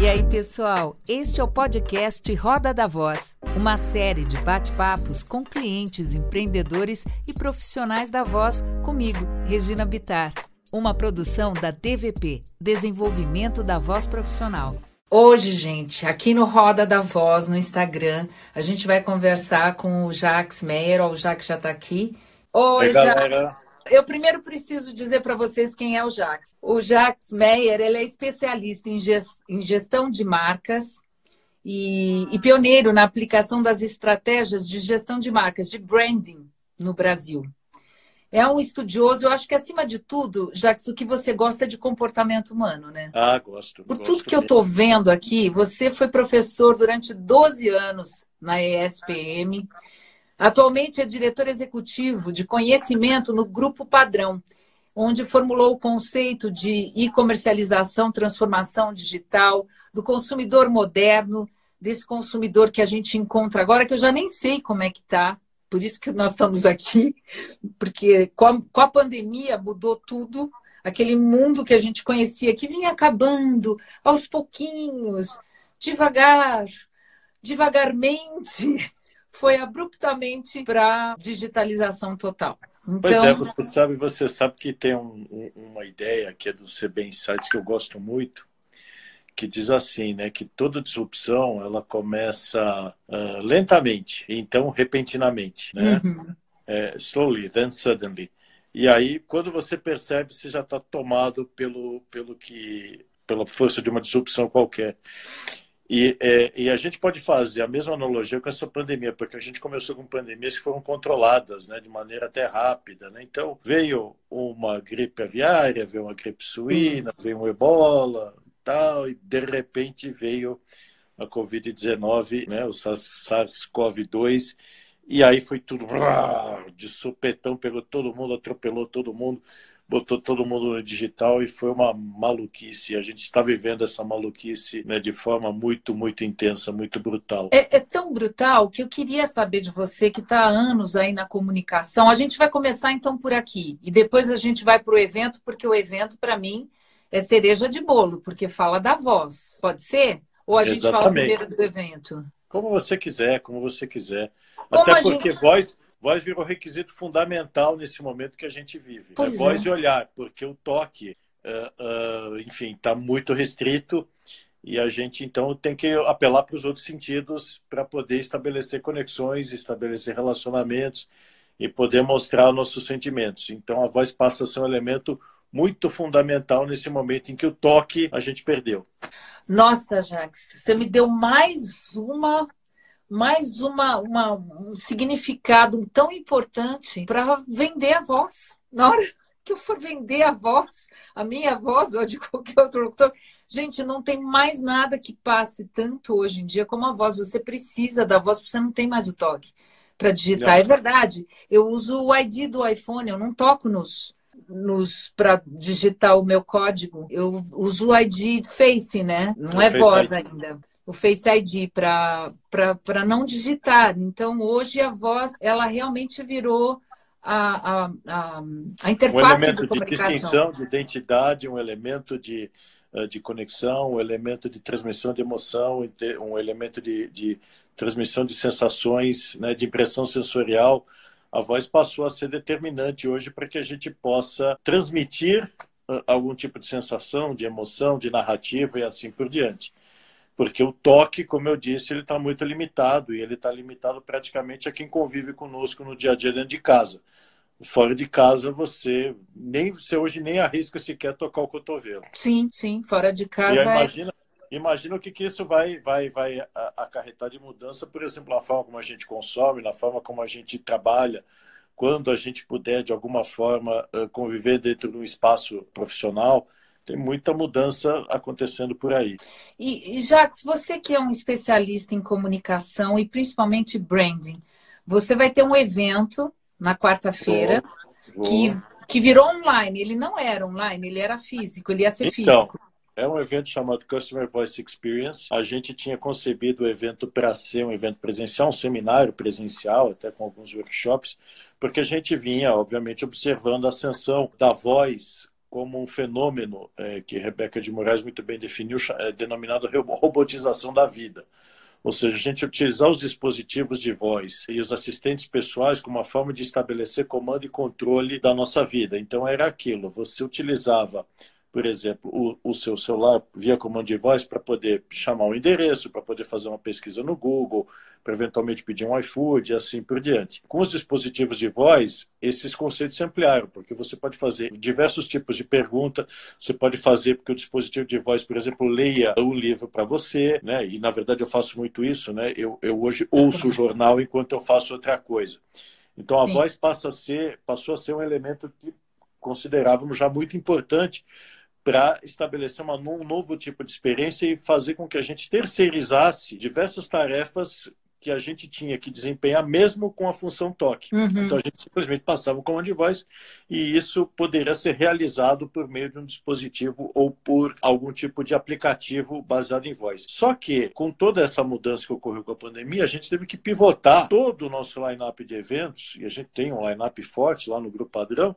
E aí, pessoal? Este é o podcast Roda da Voz, uma série de bate-papos com clientes, empreendedores e profissionais da voz comigo, Regina Bitar. Uma produção da DVP, Desenvolvimento da Voz Profissional. Hoje, gente, aqui no Roda da Voz, no Instagram, a gente vai conversar com o Jax Meyer, ó, o Jax já está aqui. Oi, Oi galera. Eu primeiro preciso dizer para vocês quem é o Jax. O Jax Meyer ele é especialista em gestão de marcas e, e pioneiro na aplicação das estratégias de gestão de marcas, de branding no Brasil. É um estudioso, eu acho que acima de tudo, Jax, o que você gosta é de comportamento humano, né? Ah, gosto. Por gosto tudo que mesmo. eu estou vendo aqui, você foi professor durante 12 anos na ESPM, Atualmente é diretor executivo de conhecimento no Grupo Padrão, onde formulou o conceito de e-comercialização, transformação digital, do consumidor moderno, desse consumidor que a gente encontra agora, que eu já nem sei como é que está, por isso que nós estamos aqui, porque com a, com a pandemia mudou tudo, aquele mundo que a gente conhecia, que vinha acabando aos pouquinhos, devagar, devagarmente foi abruptamente para digitalização total. Então... Pois é, você sabe, você sabe que tem um, um, uma ideia que é do CB Insights que eu gosto muito, que diz assim, né, que toda disrupção ela começa uh, lentamente, então repentinamente, né? Uhum. É, slowly, then suddenly. E aí, quando você percebe, você já está tomado pelo, pelo que, pela força de uma disrupção qualquer. E, é, e, a gente pode fazer a mesma analogia com essa pandemia, porque a gente começou com pandemias que foram controladas né, de maneira até rápida. Né? Então, veio uma gripe aviária, veio uma gripe suína, veio um ebola tal, e de repente veio a Covid-19, né, o SARS-CoV-2, e aí foi tudo de supetão, pegou todo mundo, atropelou todo mundo botou todo mundo no digital e foi uma maluquice. A gente está vivendo essa maluquice né, de forma muito, muito intensa, muito brutal. É, é tão brutal que eu queria saber de você que está há anos aí na comunicação. A gente vai começar então por aqui e depois a gente vai para o evento, porque o evento, para mim, é cereja de bolo, porque fala da voz. Pode ser? Ou a gente Exatamente. fala primeiro do evento? Como você quiser, como você quiser. Como Até porque gente... voz Voz virou requisito fundamental nesse momento que a gente vive. Né? Voz é. e olhar, porque o toque, uh, uh, enfim, está muito restrito e a gente então tem que apelar para os outros sentidos para poder estabelecer conexões, estabelecer relacionamentos e poder mostrar nossos sentimentos. Então a voz passa a ser um elemento muito fundamental nesse momento em que o toque a gente perdeu. Nossa, Jax, você me deu mais uma mais uma, uma, um significado tão importante para vender a voz. Na hora que eu for vender a voz, a minha voz ou de qualquer outro locutor, gente, não tem mais nada que passe tanto hoje em dia como a voz. Você precisa da voz, porque você não tem mais o toque para digitar. Não. É verdade. Eu uso o ID do iPhone, eu não toco nos, nos para digitar o meu código. Eu uso o ID Face, né? Não é voz ainda o Face ID para não digitar. Então, hoje a voz, ela realmente virou a, a, a, a interface um elemento de, de distinção, de identidade, um elemento de, eh, de conexão, um elemento de transmissão de emoção, um elemento de, de transmissão de sensações, né, de impressão sensorial. A voz passou a ser determinante hoje para que a gente possa transmitir eh, algum tipo de sensação, de emoção, de narrativa e assim por diante porque o toque, como eu disse, ele está muito limitado e ele está limitado praticamente a quem convive conosco no dia a dia dentro de casa. Fora de casa, você nem você hoje nem arrisca sequer tocar o cotovelo. Sim, sim, fora de casa. E imagina, é... imagina o que, que isso vai, vai, vai acarretar de mudança, por exemplo, na forma como a gente consome, na forma como a gente trabalha, quando a gente puder, de alguma forma, conviver dentro de um espaço profissional tem muita mudança acontecendo por aí. E, e Jacques, você que é um especialista em comunicação e principalmente branding, você vai ter um evento na quarta-feira que, que virou online. Ele não era online, ele era físico, ele ia ser então, físico. É um evento chamado Customer Voice Experience. A gente tinha concebido o evento para ser um evento presencial, um seminário presencial, até com alguns workshops, porque a gente vinha, obviamente, observando a ascensão da voz como um fenômeno é, que Rebeca de Moraes muito bem definiu, é, denominado robotização da vida. Ou seja, a gente utilizar os dispositivos de voz e os assistentes pessoais como uma forma de estabelecer comando e controle da nossa vida. Então, era aquilo: você utilizava por exemplo, o, o seu celular via comando de voz para poder chamar o um endereço, para poder fazer uma pesquisa no Google, para eventualmente pedir um iFood e assim por diante. Com os dispositivos de voz, esses conceitos se ampliaram, porque você pode fazer diversos tipos de pergunta, você pode fazer porque o dispositivo de voz, por exemplo, leia um livro para você, né? E na verdade eu faço muito isso, né? Eu, eu hoje ouço o jornal enquanto eu faço outra coisa. Então a Sim. voz passa a ser, passou a ser um elemento que considerávamos já muito importante para estabelecer uma, um novo tipo de experiência e fazer com que a gente terceirizasse diversas tarefas que a gente tinha que desempenhar mesmo com a função toque. Uhum. Então a gente simplesmente passava o comando de voz e isso poderia ser realizado por meio de um dispositivo ou por algum tipo de aplicativo baseado em voz. Só que com toda essa mudança que ocorreu com a pandemia, a gente teve que pivotar todo o nosso line-up de eventos, e a gente tem um line-up forte lá no grupo padrão,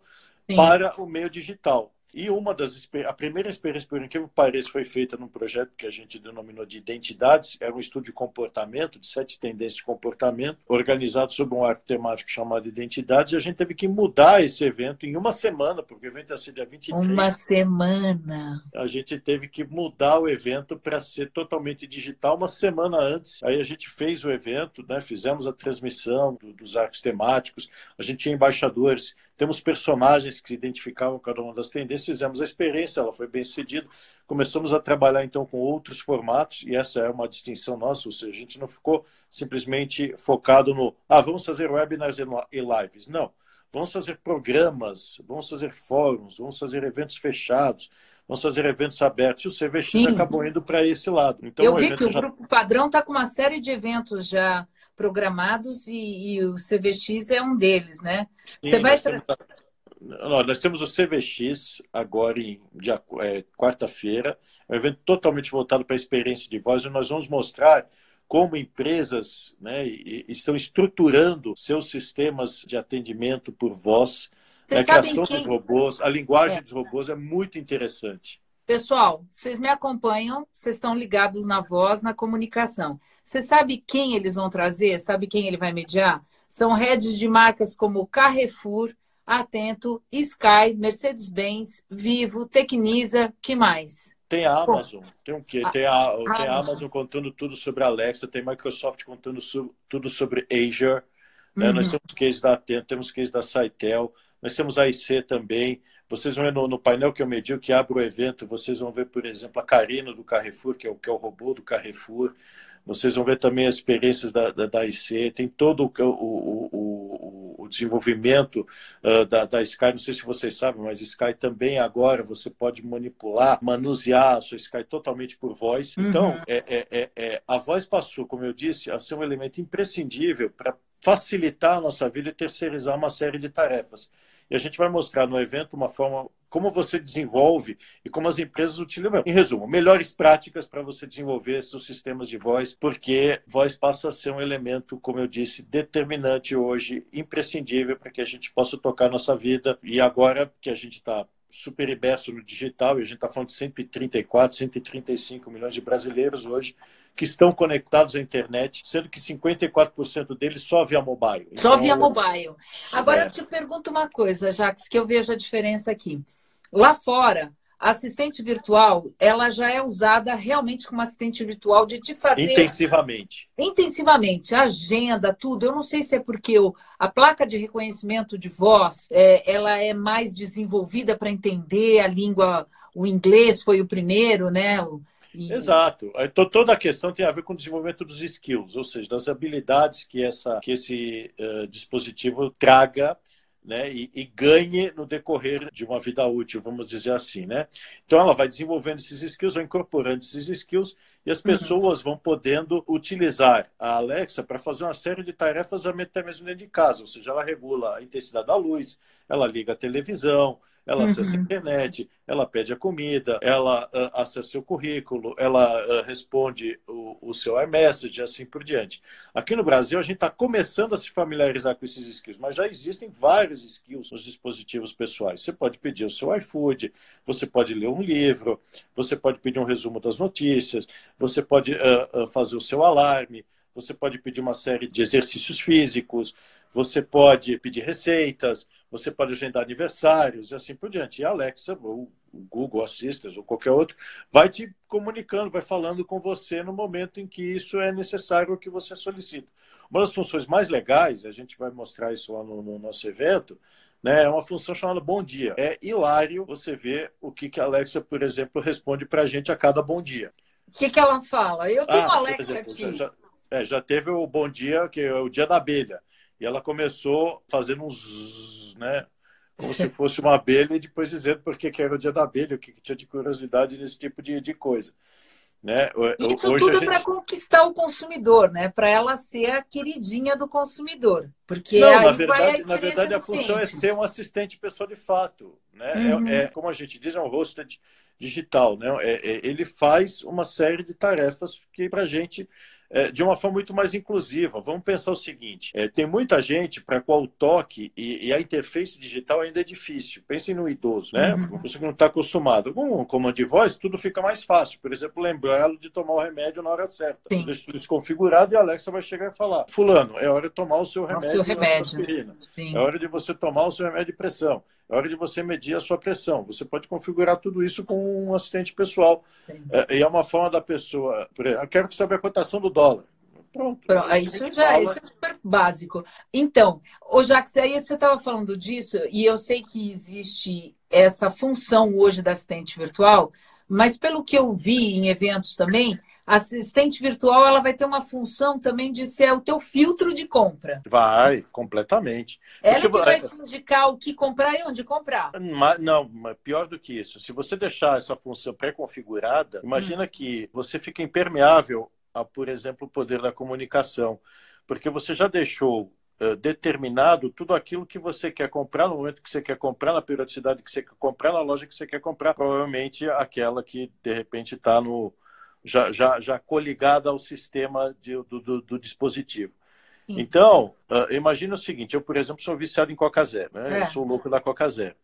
Sim. para o meio digital. E uma das a primeira experiência, por incrível que pareça, foi feita num projeto que a gente denominou de identidades. Era um estudo de comportamento, de sete tendências de comportamento, organizado sob um arco temático chamado Identidades. E a gente teve que mudar esse evento em uma semana, porque o evento ia ser dia 23. Uma semana. A gente teve que mudar o evento para ser totalmente digital uma semana antes. Aí a gente fez o evento, né? fizemos a transmissão do, dos arcos temáticos. A gente tinha embaixadores temos personagens que identificavam cada uma das tendências, fizemos a experiência, ela foi bem sucedida. Começamos a trabalhar então com outros formatos, e essa é uma distinção nossa, ou seja, a gente não ficou simplesmente focado no, ah, vamos fazer webinars e lives. Não. Vamos fazer programas, vamos fazer fóruns, vamos fazer eventos fechados, vamos fazer eventos abertos. E o CVX Sim. acabou indo para esse lado. Então, Eu vi que o já... Grupo Padrão está com uma série de eventos já programados e, e, o CVX é um deles, né? Sim, Você vai. Nós temos, nós temos o CVX agora em é, quarta-feira, é um evento totalmente voltado para a experiência de voz, e nós vamos mostrar como empresas né, estão estruturando seus sistemas de atendimento por voz, né, a criação quem... dos robôs, a linguagem é. dos robôs é muito interessante. Pessoal, vocês me acompanham, vocês estão ligados na voz, na comunicação. Você sabe quem eles vão trazer? Sabe quem ele vai mediar? São redes de marcas como Carrefour, Atento, Sky, Mercedes-Benz, Vivo, Tecnisa, que mais? Tem a Amazon, tem o quê? Tem a, tem a Amazon contando tudo sobre a Alexa, tem a Microsoft contando su, tudo sobre Azure. Né? Nós uhum. temos case da Atento, temos case da Saitel, nós temos a IC também. Vocês vão ver no, no, painel que eu medi, que abre o evento, vocês vão ver, por exemplo, a Carina do Carrefour, que é o, que é o robô do Carrefour. Vocês vão ver também as experiências da, da, da IC, tem todo o, o, o, o desenvolvimento uh, da, da Sky. Não sei se vocês sabem, mas Sky também agora você pode manipular, manusear a sua Sky totalmente por voz. Uhum. Então, é, é, é, é, a voz passou, como eu disse, a ser um elemento imprescindível para facilitar a nossa vida e terceirizar uma série de tarefas. E a gente vai mostrar no evento uma forma como você desenvolve e como as empresas utilizam. Em resumo, melhores práticas para você desenvolver seus sistemas de voz, porque voz passa a ser um elemento, como eu disse, determinante hoje, imprescindível para que a gente possa tocar nossa vida. E agora que a gente está super no digital, e a gente está falando de 134, 135 milhões de brasileiros hoje que estão conectados à internet, sendo que 54% deles só via mobile. Então, só via mobile. Agora é. eu te pergunto uma coisa, Jax, que eu vejo a diferença aqui. Lá fora, a assistente virtual, ela já é usada realmente como assistente virtual de te fazer... Intensivamente. Intensivamente. Agenda, tudo. Eu não sei se é porque o, a placa de reconhecimento de voz, é, ela é mais desenvolvida para entender a língua... O inglês foi o primeiro, né? E... Exato. Toda a questão tem a ver com o desenvolvimento dos skills, ou seja, das habilidades que, essa, que esse uh, dispositivo traga né, e, e, ganhe no decorrer de uma vida útil, vamos dizer assim, né? Então ela vai desenvolvendo esses skills, vai incorporando esses skills e as uhum. pessoas uhum. vão podendo utilizar a Alexa para fazer uma série de tarefas até mesmo dentro de casa, ou seja, ela regula a intensidade da luz, ela liga a televisão, ela acessa a uhum. internet, ela pede a comida, ela uh, acessa o seu currículo, ela uh, responde o, o seu iMessage e assim por diante. Aqui no Brasil, a gente está começando a se familiarizar com esses skills, mas já existem vários skills nos dispositivos pessoais. Você pode pedir o seu iFood, você pode ler um livro, você pode pedir um resumo das notícias, você pode uh, fazer o seu alarme, você pode pedir uma série de exercícios físicos, você pode pedir receitas, você pode agendar aniversários e assim por diante. E a Alexa, ou o Google Assistant, ou qualquer outro, vai te comunicando, vai falando com você no momento em que isso é necessário ou que você solicita. Uma das funções mais legais, a gente vai mostrar isso lá no, no nosso evento, né, é uma função chamada Bom Dia. É hilário você ver o que, que a Alexa, por exemplo, responde para a gente a cada bom dia. O que, que ela fala? Eu tenho ah, Alexa exemplo, aqui. Já, é, já teve o Bom Dia, que é o Dia da Abelha. E ela começou fazendo uns, né? Como se fosse uma abelha e depois dizendo por que era o dia da abelha, o que tinha de curiosidade nesse tipo de, de coisa. Né? Isso Hoje tudo gente... para conquistar o consumidor, né? Para ela ser a queridinha do consumidor. Porque Não, na verdade, a na verdade a função é ser um assistente pessoa de fato. Né? Uhum. É, é, como a gente diz, é um rosto digital. Né? É, é, ele faz uma série de tarefas que para a gente é, de uma forma muito mais inclusiva. Vamos pensar o seguinte: é, tem muita gente para qual o toque e, e, a interface digital ainda é difícil. Pensem no idoso, né? Uhum. Pessoa que não está acostumada. Com o comando de voz, tudo fica mais fácil. Por exemplo, lembrá-lo de tomar o remédio na hora certa. Sim. Deixa tudo isso configurado e a Alexa vai chegar e falar: Fulano, é hora de tomar o seu remédio. O seu remédio. É hora de você tomar o seu remédio de pressão. É hora de você medir a sua pressão. Você pode configurar tudo isso com um assistente pessoal. É, e é uma forma da pessoa. Eu quero saber a cotação do dólar. Pronto. Pronto. Isso já fala. isso é super básico. Então, o Jax, aí você estava falando disso, e eu sei que existe essa função hoje da assistente virtual, mas pelo que eu vi em eventos também, assistente virtual ela vai ter uma função também de ser o teu filtro de compra. Vai, completamente. Ela Porque... que vai te indicar o que comprar e onde comprar. Não, pior do que isso. Se você deixar essa função pré-configurada, imagina hum. que você fica impermeável a, por exemplo, o poder da comunicação. Porque você já deixou uh, determinado tudo aquilo que você quer comprar no momento que você quer comprar, na periodicidade que você quer comprar, na loja que você quer comprar. Provavelmente aquela que, de repente, está no já, já, já coligada ao sistema de, do, do, do, dispositivo. Sim. Então, uh, imagina o seguinte: eu, por exemplo, sou viciado em Coca Zero, né? É. Eu sou louco da Coca Zero.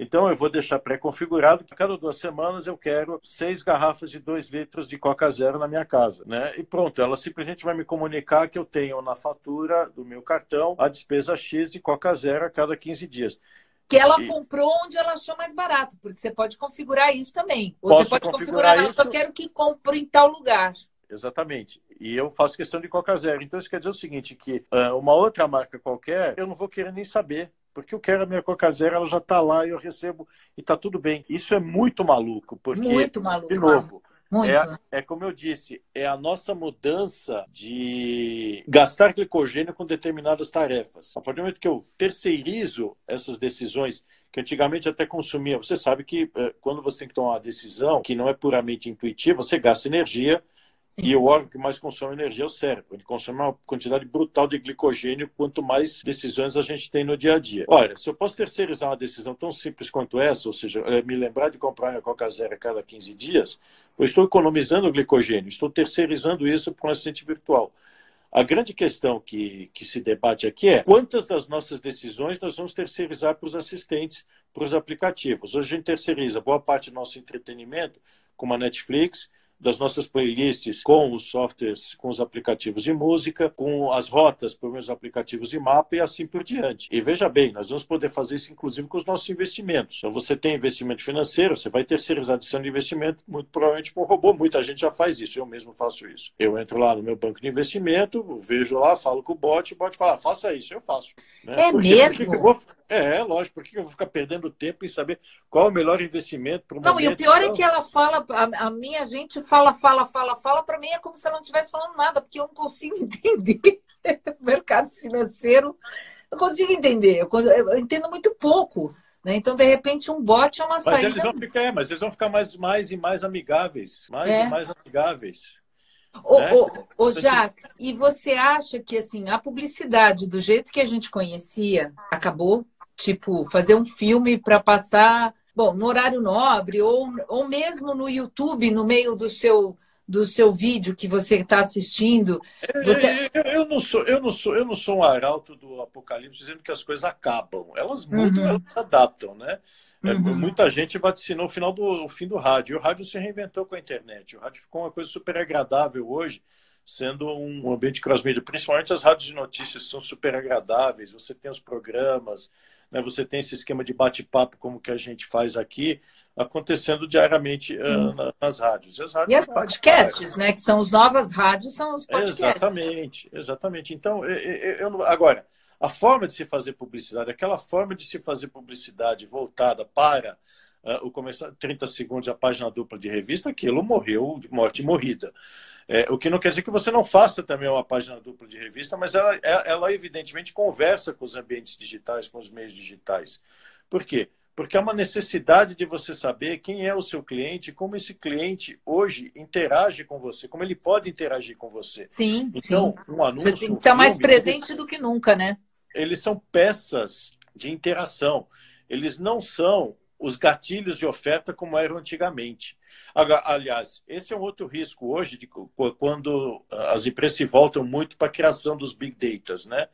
Então, eu vou deixar pré-configurado que cada duas semanas eu quero seis garrafas de dois litros de Coca Zero na minha casa. Né? E pronto, ela simplesmente vai me comunicar que eu tenho na fatura do meu cartão a despesa X de Coca Zero a cada 15 dias. Que ela e... comprou onde ela achou mais barato, porque você pode configurar isso também. Você pode configurar, configurar isso... eu quero que compre em tal lugar. Exatamente. E eu faço questão de Coca Zero. Então isso quer dizer o seguinte, que uh, uma outra marca qualquer, eu não vou querer nem saber. Porque eu quero a minha Coca Zero, ela já está lá e eu recebo e está tudo bem. Isso é muito maluco. Porque, muito maluco. De novo, é, é, como eu disse, é a nossa mudança de gastar glicogênio com determinadas tarefas. A partir do momento que eu terceirizo essas decisões que antigamente até consumia, você sabe que é, quando você tem que tomar uma decisão que não é puramente intuitiva, você gasta energia e o órgão que mais consome energia é o cérebro. Ele consome uma quantidade brutal de glicogênio quanto mais decisões a gente tem no dia a dia. Olha, se eu posso terceirizar uma decisão tão simples quanto essa, ou seja, é, me lembrar de comprar minha Coca Zero a cada 15 dias, eu estou economizando glicogênio, estou terceirizando isso para um assistente virtual. A grande questão que, que se debate aqui é quantas das nossas decisões nós vamos terceirizar para os assistentes, para os aplicativos. Hoje a gente terceiriza boa parte do nosso entretenimento, como a Netflix, das nossas playlists com os softwares, com os aplicativos de música, com as rotas por meus aplicativos de mapa e assim por diante. E veja bem, nós vamos poder fazer isso inclusive com os nossos investimentos. Então você tem investimento financeiro, você vai adição de investimento, muito provavelmente com um robô. Muita gente já faz isso, eu mesmo faço isso. Eu entro lá no meu banco de investimento, vejo lá, falo com o bot, o bot fala, ah, faça isso, eu faço. Né? É porque, mesmo? Porque vou... É, lógico, porque eu vou ficar perdendo tempo em saber qual é o melhor investimento para o Não, e o pior é que ela fala, a, a minha gente fala, fala, fala, fala, para mim é como se ela não estivesse falando nada, porque eu não consigo entender o mercado financeiro. Eu consigo entender, eu, entendo muito pouco. Né? Então, de repente, um bot é uma mas saída. Eles vão ficar, é, mas eles vão ficar mais, mais e mais amigáveis. Mais é. e mais amigáveis. Ô, né? ô, ô Jax, e você acha que assim, a publicidade do jeito que a gente conhecia acabou? Tipo, fazer um filme para passar, bom, no horário nobre ou, ou mesmo no YouTube, no meio do seu do seu vídeo que você está assistindo. Você... Eu, eu, não sou, eu não sou, eu não sou um arauto do apocalipse dizendo que as coisas acabam. Elas mudam, uhum. elas se adaptam, né? É, uhum. Muita gente vaticinou o final do o fim do rádio. E o rádio se reinventou com a internet. O rádio ficou uma coisa super agradável hoje, sendo um ambiente cross-media. Principalmente as rádios de notícias são super agradáveis. Você tem os programas, né? você tem esse esquema de bate-papo como que a gente faz aqui acontecendo diariamente uh, nas rádios. E, as, rádios e as podcasts, né? Que são as novas rádios, são os podcasts. Exatamente, exatamente. Então, eu, eu, eu, agora, a forma de se fazer publicidade, aquela forma de se fazer publicidade voltada para uh, o começar 30 segundos a página dupla de revista, aquilo morreu de morte morrida. É, o que não quer dizer que você não faça também uma página dupla de revista, mas ela, é, ela evidentemente conversa com os ambientes digitais, com os meios digitais. Por quê? Porque há uma necessidade de você saber quem é o seu cliente, como esse cliente hoje interage com você, como ele pode interagir com você. Sim, então, sim. um anúncio. Você tem que estar mais presente do que nunca, né? Eles são peças de interação. Eles não são os gatilhos de oferta como eram antigamente. Aliás, esse é um outro risco hoje, de, quando as empresas se voltam muito para a criação dos big data, né?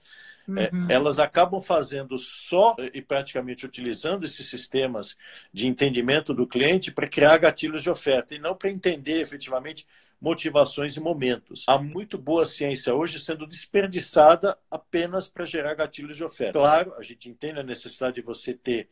É, uhum. elas acabam fazendo só e praticamente utilizando esses sistemas de entendimento do cliente para criar gatilhos de oferta e não para entender efetivamente motivações e momentos. Há muito boa ciência hoje sendo desperdiçada apenas para gerar gatilhos de oferta. Claro, a gente entende a necessidade de você ter eh,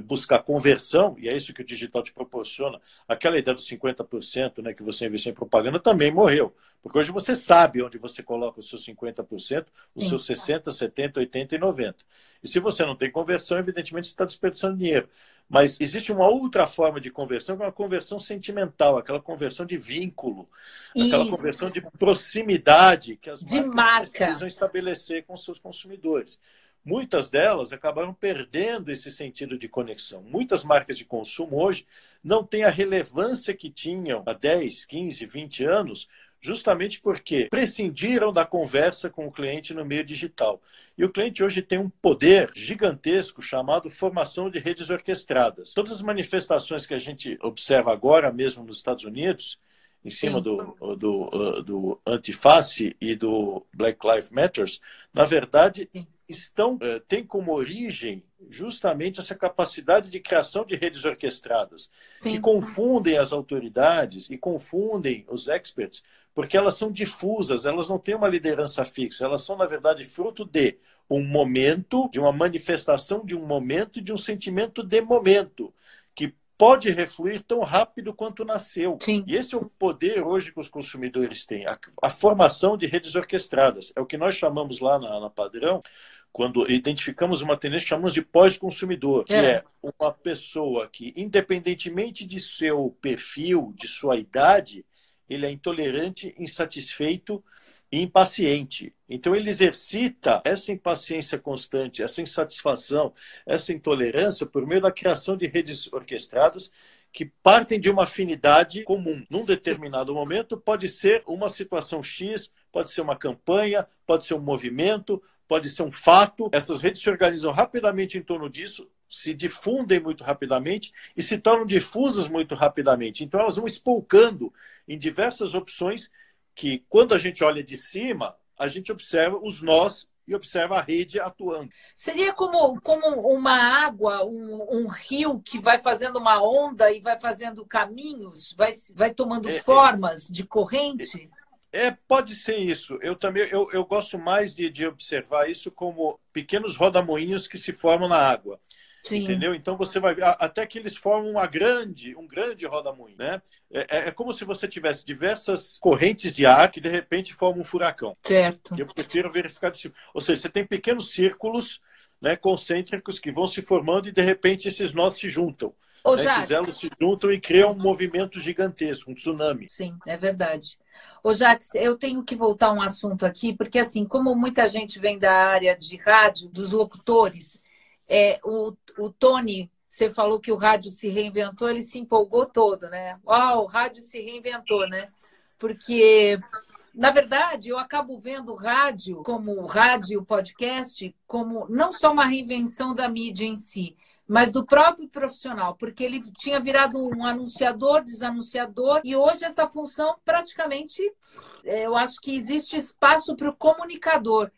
buscar conversão, e é isso que o digital te proporciona. Aquela ideia dos 50% né, que você investiu em propaganda também morreu. Porque hoje você sabe onde você coloca os seus 50%, os Sim. seus 60%, 70%, 80% e 90%. E se você não tem conversão, evidentemente você está desperdiçando dinheiro. Mas existe uma outra forma de conversão, que é uma conversão sentimental, aquela conversão de vínculo, aquela Isso. conversão de proximidade que as de marcas marca. precisam estabelecer com seus consumidores muitas delas acabaram perdendo esse sentido de conexão. Muitas marcas de consumo hoje não têm a relevância que tinham há 10, 15, 20 anos, justamente porque prescindiram da conversa com o cliente no meio digital. E o cliente hoje tem um poder gigantesco chamado formação de redes orquestradas. Todas as manifestações que a gente observa agora, mesmo nos Estados Unidos, em cima do, do, do, antiface e do Black Lives Matters, na verdade, estão uh, têm como origem justamente essa capacidade de criação de redes orquestradas Sim. que confundem as autoridades e confundem os experts porque elas são difusas, elas não têm uma liderança fixa, elas são na verdade fruto de um momento, de uma manifestação de um momento de um sentimento de momento que pode refluir tão rápido quanto nasceu. Sim. E esse é o poder hoje que os consumidores têm, a, a formação de redes orquestradas. É o que nós chamamos lá na, na Padrão quando identificamos uma tendência, chamamos de pós-consumidor, que é. é. uma pessoa que, independentemente de seu perfil, de sua idade, ele é intolerante, insatisfeito e impaciente. Então, ele exercita essa impaciência constante, essa insatisfação, essa intolerância por meio da criação de redes orquestradas que partem de uma afinidade comum. Num determinado momento, pode ser uma situação X, pode ser uma campanha, pode ser um movimento, pode ser um fato. Essas redes se organizam rapidamente em torno disso, se difundem muito rapidamente e se tornam difusas muito rapidamente. Então, elas vão espolcando em diversas opções que, quando a gente olha de cima, a gente observa os nós e observa a rede atuando. Seria como, como uma água, um, um, rio que vai fazendo uma onda e vai fazendo caminhos, vai, vai tomando é, é. formas é, de corrente? É, pode ser isso. Eu também eu, eu gosto mais de, de observar isso como pequenos rodamoinhos que se formam na água. Sim. Entendeu? Então você vai ver até que eles formam uma grande, um grande rodamuinho, né? É, é, é como se você tivesse diversas correntes de ar que de repente formam um furacão. Certo. Eu prefiro verificar desse, ou seja, você tem pequenos círculos, né, concêntricos que vão se formando e de repente esses nós se juntam. Ô, né? Esses elos se juntam e criam um movimento gigantesco, um tsunami. Sim, é verdade. Ô, Jacques, eu tenho que voltar a um assunto aqui, porque assim, como muita gente vem da área de rádio, dos locutores, é, o, o Tony, você falou que o rádio se reinventou, ele se empolgou todo, né? Uau, o rádio se reinventou, né? Porque Na verdade, eu acabo vendo o rádio como o rádio, podcast, como não só uma reinvenção da mídia em si, mas do próprio profissional, porque ele tinha virado um anunciador, desanunciador, e hoje essa função praticamente, é, eu acho que existe espaço para o comunicador.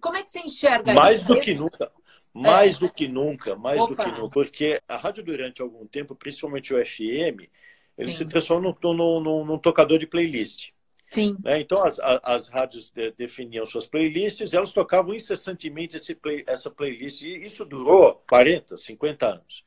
Como é que você enxerga mais isso? Mais do que nunca. Mais é. do que nunca, mais Opa. do que nunca. Porque a rádio, durante algum tempo, principalmente o FM, ele Sim. se transformou num, num, num, tocador de playlist. Sim. Né? Então, as, as rádios definiam suas playlists elas tocavam incessantemente esse play, essa playlist. E isso durou 40, 50 anos.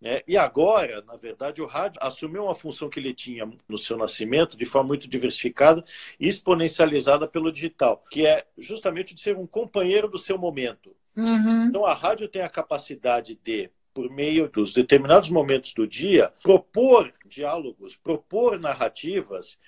Né? E agora, na verdade, o rádio assumiu uma função que ele tinha no seu nascimento de forma muito diversificada e exponencializada pelo digital, que é justamente de ser um companheiro do seu momento. Uhum. Então, a rádio tem a capacidade de por meio dos determinados momentos do dia, propor diálogos, propor narrativas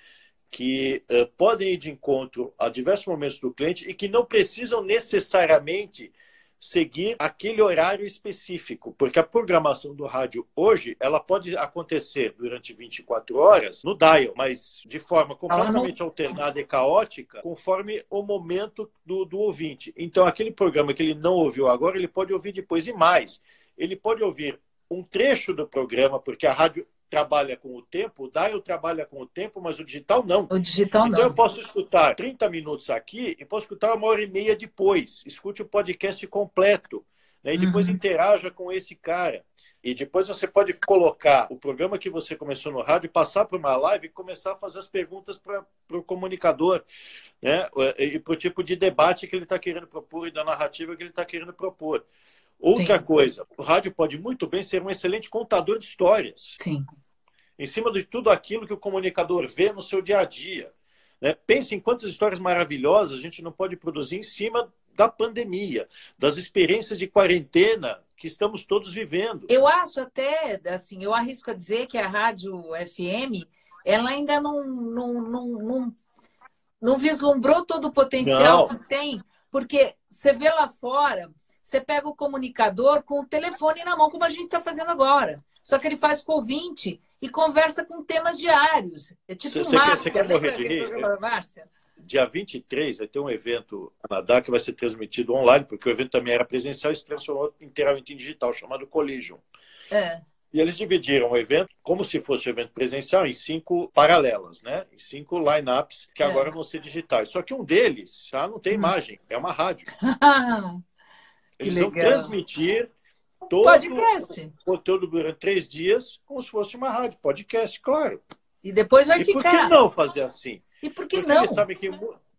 que uh, podem ir de encontro a diversos momentos do cliente e que não precisam necessariamente seguir aquele horário específico, porque a programação do rádio hoje ela pode acontecer durante 24 horas no dial, mas de forma completamente não... alternada e caótica, conforme o momento do, do ouvinte. Então, aquele programa que ele não ouviu agora, ele pode ouvir depois e mais. Ele pode ouvir um trecho do programa, porque a rádio trabalha com o tempo, o dial trabalha com o tempo, mas o digital não. O digital então, não. eu posso escutar 30 minutos aqui e posso escutar uma hora e meia depois. Escute o podcast completo. Né? E depois uhum. interaja com esse cara. E depois você pode colocar o programa que você começou no rádio, passar para uma live e começar a fazer as perguntas para o comunicador, né? E para o tipo de debate que ele está querendo propor e da narrativa que ele está querendo propor. Outra Sim. coisa, o rádio pode muito bem ser um excelente contador de histórias. Sim. Em cima de tudo aquilo que o comunicador vê no seu dia a dia. Né? Pense em quantas histórias maravilhosas a gente não pode produzir em cima da pandemia, das experiências de quarentena que estamos todos vivendo. Eu acho até, assim, eu arrisco a dizer que a rádio FM, ela ainda não, não, não, não, não vislumbrou todo o potencial não. que tem, porque você vê lá fora, você pega o comunicador com o telefone na mão, como a gente está fazendo agora. Só que ele faz com ouvinte e conversa com temas diários. É tipo você, Márcia. Você quer morrer de rir? Márcia? Dia 23 vai ter um evento Canadá que vai ser transmitido online, porque o evento também era presencial e se transformou inteiramente em digital, chamado Collision. É. E eles dividiram o evento como se fosse um evento presencial em cinco paralelas, né? Em cinco lineups que é. agora vão ser digitais. Só que um deles já não tem hum. imagem, é uma rádio. Eles vão transmitir todo podcast. o conteúdo durante três dias, como se fosse uma rádio, podcast, claro. E depois vai e ficar. por que não fazer assim? E por que Porque não? Eles sabem que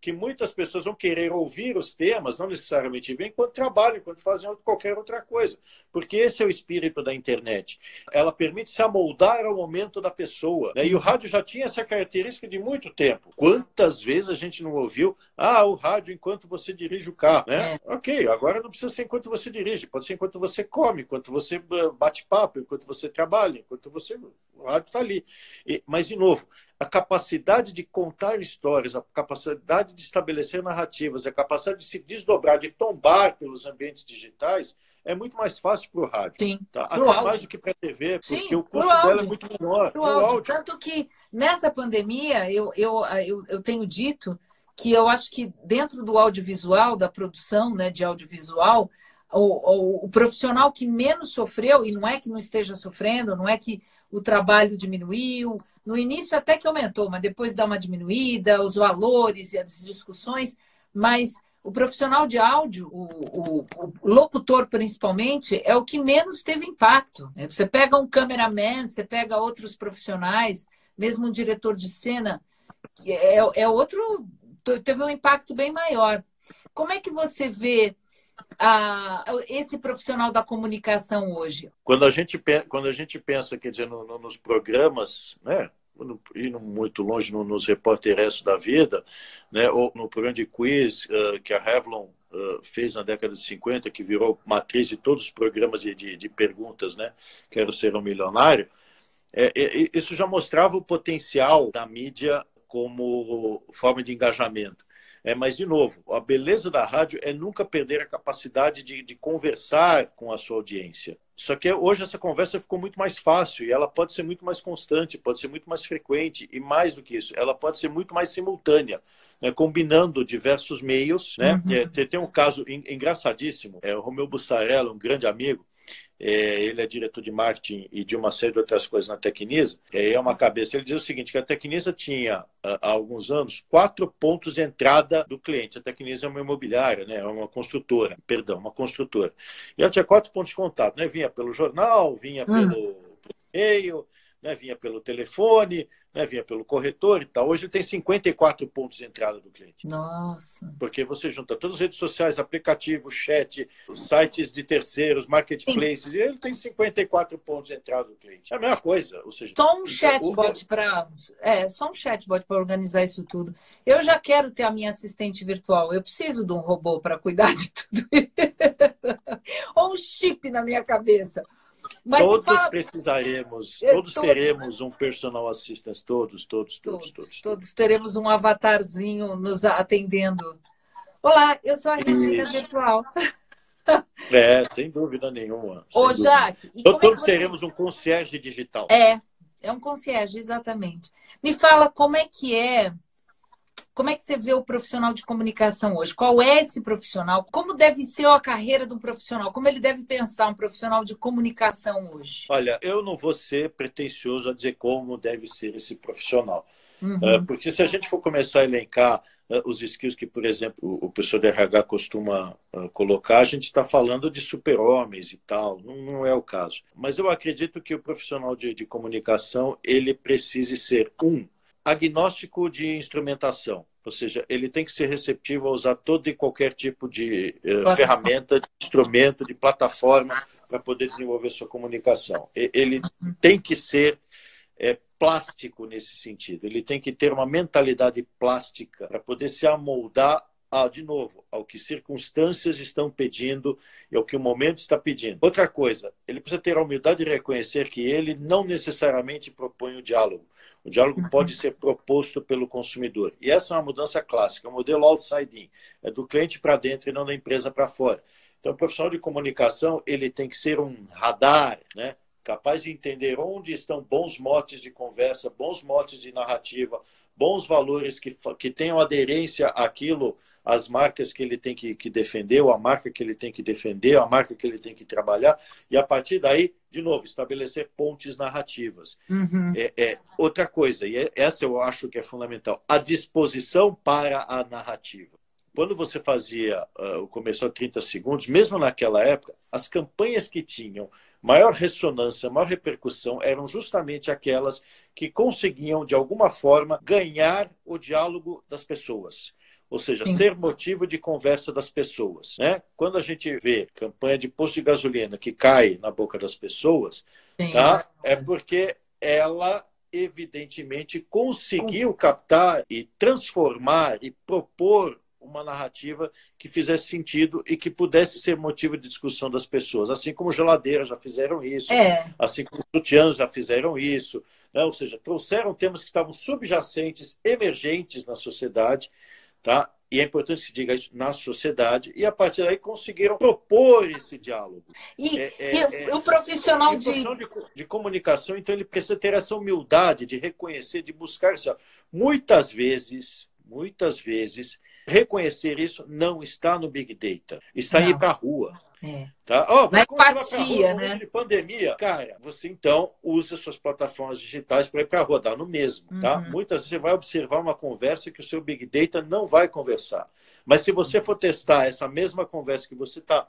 que muitas pessoas vão querer ouvir os temas, não necessariamente ver, enquanto trabalham, enquanto fazem qualquer outra coisa. Porque esse é o espírito da internet. Ela permite se amoldar ao momento da pessoa. Né? E o rádio já tinha essa característica de muito tempo. Quantas vezes a gente não ouviu, ah, o rádio enquanto você dirige o carro. Né? É. Ok, agora não precisa ser enquanto você dirige, pode ser enquanto você come, enquanto você ah, bate papo, enquanto você trabalha, enquanto você. O rádio está ali. E, mas, de novo, a capacidade de contar histórias, a capacidade de estabelecer narrativas, a capacidade de se desdobrar, de tombar pelos ambientes digitais, é muito mais fácil para o rádio. Sim. Tá? Até áudio. mais do que para a TV, porque Sim, o custo dela é muito menor. Pro áudio. áudio. Tanto que nessa pandemia, eu, eu, eu, eu tenho dito que eu acho que dentro do audiovisual, da produção né, de audiovisual, o, o, o profissional que menos sofreu, e não é que não esteja sofrendo, não é que o trabalho diminuiu. No início até que aumentou, mas depois dá uma diminuída, os valores e as discussões. Mas o profissional de áudio, o, o, o locutor principalmente, é o que menos teve impacto. Né? Você pega um cameraman, você pega outros profissionais, mesmo um diretor de cena, é, é outro, teve um impacto bem maior. Como é que você vê esse profissional da comunicação hoje? Quando a gente, quando a gente pensa, quer dizer, no, no, nos programas, né? Indo muito longe no, nos repórteres da vida, né? ou no programa de quiz uh, que a Revlon uh, fez na década de 50, que virou matriz de todos os programas de, de, de perguntas, né? Quero ser um milionário. É, é, isso já mostrava o potencial da mídia como forma de engajamento. É, mas, de novo, a beleza da rádio é nunca perder a capacidade de, de conversar com a sua audiência. Só que hoje essa conversa ficou muito mais fácil e ela pode ser muito mais constante, pode ser muito mais frequente e mais do que isso, ela pode ser muito mais simultânea. né, combinando diversos meios. Né? Uhum. É, tem um caso engraçadíssimo, é, o Romeu Bussarella, um grande amigo, é, ele é diretor de marketing e de uma série de outras coisas na Tecnisa, é, é uma cabeça. Ele diz o seguinte, que a Tecnisa tinha, há alguns anos, quatro pontos de entrada do cliente. A Tecnisa é uma imobiliária, né? é uma construtora, perdão, uma construtora. E ela tinha quatro pontos de contato. Né? Vinha pelo jornal, vinha hum. pelo e-mail, né? vinha pelo telefone, né? vinha pelo corretor e tal. Hoje ele tem 54 pontos de entrada do cliente. Nossa! Porque você junta todas as redes sociais, aplicativo, chat, sites de terceiros, marketplaces, e ele tem 54 pontos de entrada do cliente. É a mesma coisa. Ou seja, só um chatbot para. É, só um chatbot para organizar isso tudo. Eu já quero ter a minha assistente virtual. Eu preciso de um robô para cuidar de tudo. Ou um chip na minha cabeça. Mas todos fala... precisaremos, todos, todos, teremos um personal assistant, todos, todos, todos, todos, todos. Todos teremos um avatarzinho nos atendendo. Olá, eu sou a Regina Isso. Virtual. É, sem dúvida nenhuma. Ô, Jaque, todos, é você... teremos um concierge digital. É, é um concierge, exatamente. Me fala como é que é como é que você vê o profissional de comunicação hoje? Qual é esse profissional? Como deve ser a carreira de um profissional? Como ele deve pensar um profissional de comunicação hoje? Olha, eu não vou ser pretensioso a dizer como deve ser esse profissional. Uhum. É, porque se a gente for começar a elencar é, os skills que, por exemplo, o professor de RH costuma é, colocar, a gente está falando de super-homens e tal, não, não, é o caso. Mas eu acredito que o profissional de, de comunicação, ele precise ser, um, agnóstico de instrumentação. Ou seja, ele tem que ser receptivo a usar todo e qualquer tipo de eh, ferramenta, de instrumento, de plataforma para poder desenvolver sua comunicação. Ele tem que ser é, plástico nesse sentido. Ele tem que ter uma mentalidade plástica para poder se amoldar, de novo, ao que circunstâncias estão pedindo e ao que o momento está pedindo. Outra coisa, ele precisa ter a humildade de reconhecer que ele não necessariamente propõe o diálogo. O diálogo uhum. pode ser proposto pelo consumidor. E essa é uma mudança clássica, o modelo outside-in. É do cliente para dentro e não da empresa para fora. Então, o profissional de comunicação ele tem que ser um radar, né? capaz de entender onde estão bons motes de conversa, bons motes de narrativa, bons valores que, que tenham aderência àquilo as marcas que ele tem que, que defender, ou a marca que ele tem que defender, a marca que ele tem que trabalhar, e a partir daí, de novo, estabelecer pontes narrativas. Uhum. É, é, outra coisa, e é, essa eu acho que é fundamental, a disposição para a narrativa. Quando você fazia uh, o comercial 30 segundos, mesmo naquela época, as campanhas que tinham maior ressonância, maior repercussão eram justamente aquelas que conseguiam, de alguma forma, ganhar o diálogo das pessoas ou seja, Sim. ser motivo de conversa das pessoas. Né? Quando a gente vê campanha de posto de gasolina que cai na boca das pessoas, tá? é porque ela evidentemente conseguiu captar e transformar e propor uma narrativa que fizesse sentido e que pudesse ser motivo de discussão das pessoas, assim como geladeiras já fizeram isso, é. assim como sutiãs já fizeram isso, né? ou seja, trouxeram temas que estavam subjacentes, emergentes na sociedade Tá? E é importante que se diga isso na sociedade, e a partir daí conseguiram propor esse diálogo. E, é, é, e o profissional, de... de... de. comunicação, então, ele precisa ter essa humildade de reconhecer, de buscar isso. Muitas vezes, muitas vezes, reconhecer isso não está no Big Data, está não. ir para a rua. É. Tá? Oh, Na empatia, né? De pandemia, cara, você então usa suas plataformas digitais para ir para a rua, dá no mesmo. Tá? Uhum. Muitas vezes você vai observar uma conversa que o seu Big Data não vai conversar. Mas se você for testar essa mesma conversa que você está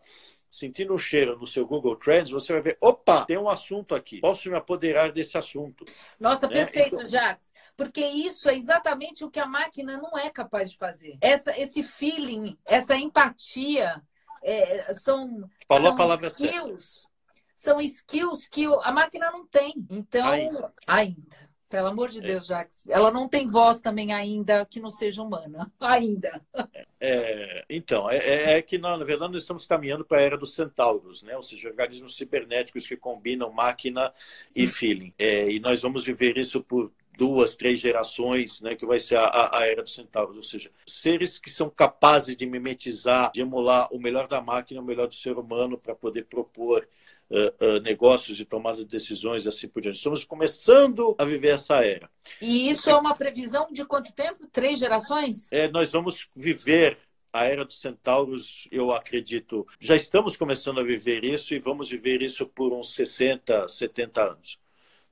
sentindo um cheiro no seu Google Trends, você vai ver, opa, tem um assunto aqui, posso me apoderar desse assunto. Nossa, né? perfeito, então... Jacques, porque isso é exatamente o que a máquina não é capaz de fazer. Essa, esse feeling, essa empatia, é, são, Falou são a palavra skills. São skills que a máquina não tem. Então, ainda. ainda. Pelo amor de é. Deus, Jax. Ela não tem voz também ainda que não seja humana. Ainda. É, então, é, é, é que na verdade nós estamos caminhando para a era dos centauros, né? ou seja, organismos cibernéticos que combinam máquina e hum. feeling. É, e nós vamos viver isso por duas, três gerações, né, que vai ser a, a, era dos centauros, ou seja, seres que são capazes de mimetizar, de emular o melhor da máquina, o melhor do ser humano para poder propor uh, uh, negócios e tomada de decisões e assim por diante. Estamos começando a viver essa era. E isso é uma previsão de quanto tempo? Três gerações? É, nós vamos viver a era dos centauros, eu acredito, já estamos começando a viver isso e vamos viver isso por uns 60, 70 anos.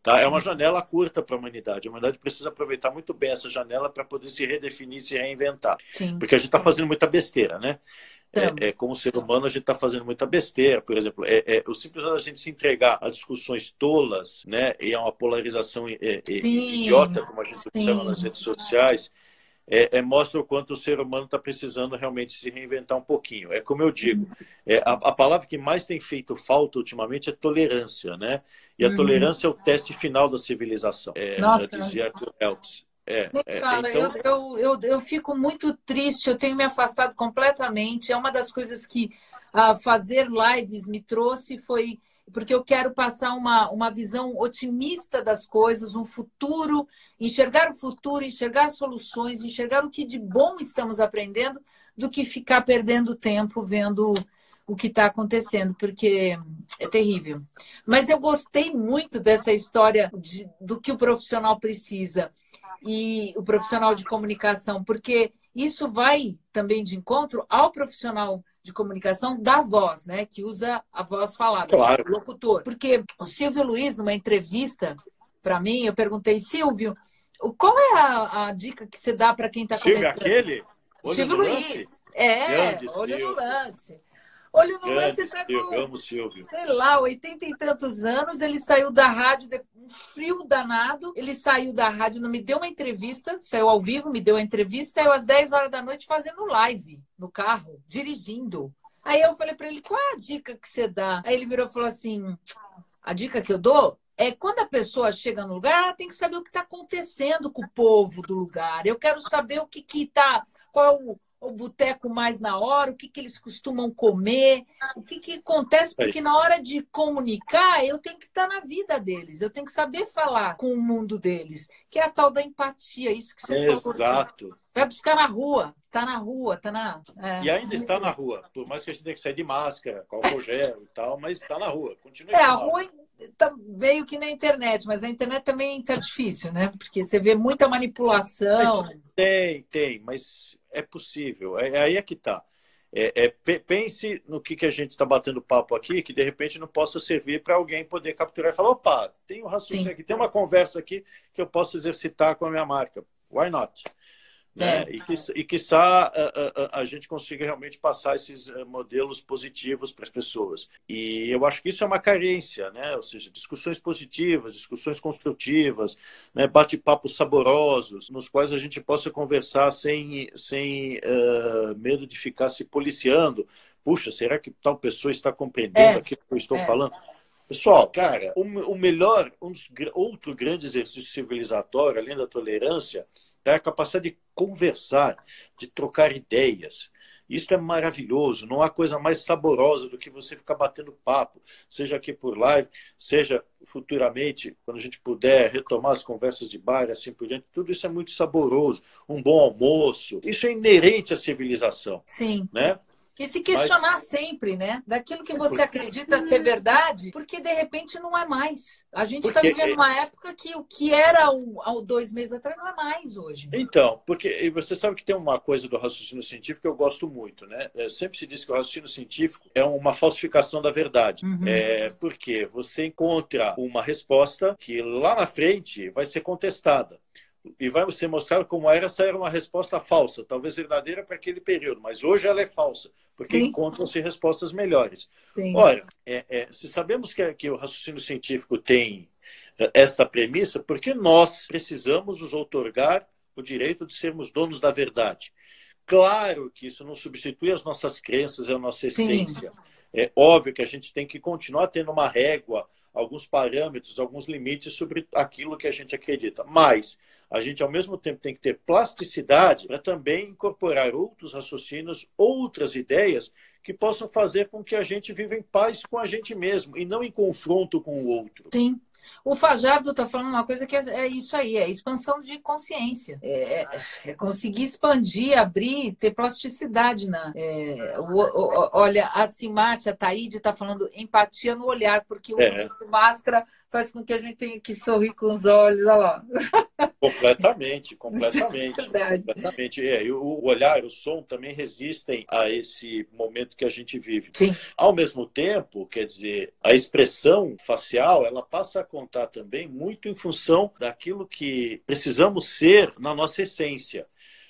Tá? É uma janela curta para a humanidade. A humanidade precisa aproveitar muito bem essa janela para poder se redefinir, se reinventar. Sim. Porque a gente está fazendo muita besteira, né? É, é, como ser humano, a gente está fazendo muita besteira. Por exemplo, é, é, o simples a gente se entregar a discussões tolas né, e a uma polarização é, é, idiota, como a gente observa nas redes sociais, é, é, mostra o quanto o ser humano está precisando realmente se reinventar um pouquinho. É como eu digo, é, a, a, palavra que mais tem feito falta ultimamente é tolerância, né? E a uhum. tolerância é o teste final da civilização. É, Nossa. Dizia Elks. É, é, fala, então... eu, eu, eu, eu, fico muito triste, eu tenho me afastado completamente. É uma das coisas que uh, fazer lives me trouxe foi porque eu quero passar uma, uma visão otimista das coisas, um futuro, enxergar o futuro, enxergar soluções, enxergar o que de bom estamos aprendendo, do que ficar perdendo tempo vendo o que está acontecendo, porque é terrível. Mas eu gostei muito dessa história de, do que o profissional precisa e o profissional de comunicação, porque isso vai também de encontro ao profissional de comunicação da voz, né? Que usa a voz falada, claro. o locutor. Porque o Silvio Luiz, numa entrevista para mim, eu perguntei, Silvio, qual é a, a dica que você dá para quem está começando? Silvio, aquele? Olho Silvio Luiz. Lance? É, Grande olho Silvio. no lance. Olho no lance, tá com, Silvio. sei lá, oitenta e tantos anos, ele saiu da rádio, um frio danado, ele saiu da rádio, não me deu uma entrevista, saiu ao vivo, me deu a entrevista, eu às 10 horas da noite fazendo live no carro, dirigindo. Aí eu falei para ele, qual é a dica que você dá? Aí ele virou e falou assim, a dica que eu dou é quando a pessoa chega no lugar, ela tem que saber o que está acontecendo com o povo do lugar. Eu quero saber o que está, qual é o, boteco mais na hora, o que, que eles costumam comer, o que, que acontece, porque na hora de comunicar, eu tenho que estar na vida deles, eu tenho que saber falar com o mundo deles, que é a tal da empatia, isso que você Exato. falou. Exato. Vai buscar na rua, tá na rua, tá na. É, e ainda está na rua, por mais que a gente tenha que sair de máscara, com o gel e tal, mas está na rua, continua. É, a rua tá meio que na internet, mas a internet também tá difícil, né? Porque você vê muita manipulação. Mas tem, tem, mas é possível. É, é aí é que está. É, é, pense no que, que a gente está batendo papo aqui, que de repente não possa servir para alguém poder capturar e falar: opa, tem um raciocínio Sim. aqui, tem uma conversa aqui que eu posso exercitar com a minha marca. Why not? Né? É. E, que, e que a, a, a, gente consiga realmente passar esses modelos positivos para as pessoas. E eu acho que isso é uma carência, né? ou seja, discussões positivas, discussões construtivas, né? bate-papos saborosos, nos quais a gente possa conversar sem, sem uh, medo de ficar se policiando. Puxa, será que tal pessoa está compreendendo é. aquilo que eu estou é. falando? Pessoal, cara, o, o melhor, um dos, outro grande exercício civilizatório, além da tolerância, é a capacidade de conversar, de trocar ideias. Isso é maravilhoso, não há coisa mais saborosa do que você ficar batendo papo, seja aqui por live, seja futuramente, quando a gente puder retomar as conversas de bar, assim por diante, tudo isso é muito saboroso. Um bom almoço, isso é inerente à civilização. Sim. Né? E se questionar Mas... sempre, né? Daquilo que você acredita ser verdade, porque de repente não é mais. A gente está vivendo uma época que o que era há dois meses atrás não é mais hoje. Então, porque você sabe que tem uma coisa do raciocínio científico que eu gosto muito, né? É, sempre se diz que o raciocínio científico é uma falsificação da verdade. Uhum. É, porque você encontra uma resposta que lá na frente vai ser contestada e vai você mostrar como era, essa era uma resposta falsa, talvez verdadeira para aquele período, mas hoje ela é falsa, porque encontram-se respostas melhores. Sim. Ora, é, é, se sabemos que, que o raciocínio científico tem é, esta premissa, por que nós precisamos nos outorgar o direito de sermos donos da verdade? Claro que isso não substitui as nossas crenças e a nossa essência. Sim. É óbvio que a gente tem que continuar tendo uma régua, alguns parâmetros, alguns limites sobre aquilo que a gente acredita. Mas a gente, ao mesmo tempo, tem que ter plasticidade para também incorporar outros raciocínios, outras ideias que possam fazer com que a gente viva em paz com a gente mesmo e não em confronto com o outro. Sim. O Fajardo está falando uma coisa que é, é, isso aí, é expansão de consciência. É, é, é conseguir expandir, abrir, ter plasticidade. Na, é, o, o, olha, a Simate, a Taíde está falando empatia no olhar, porque o uso de máscara faz com que a gente tenha que sorrir com os olhos, olha lá. Completamente, completamente. É completamente. É, e o olhar, o som também resistem a esse momento que a gente vive. Sim. Ao mesmo tempo, quer dizer, a expressão facial, ela passa a contar também muito em função daquilo que precisamos ser na nossa essência.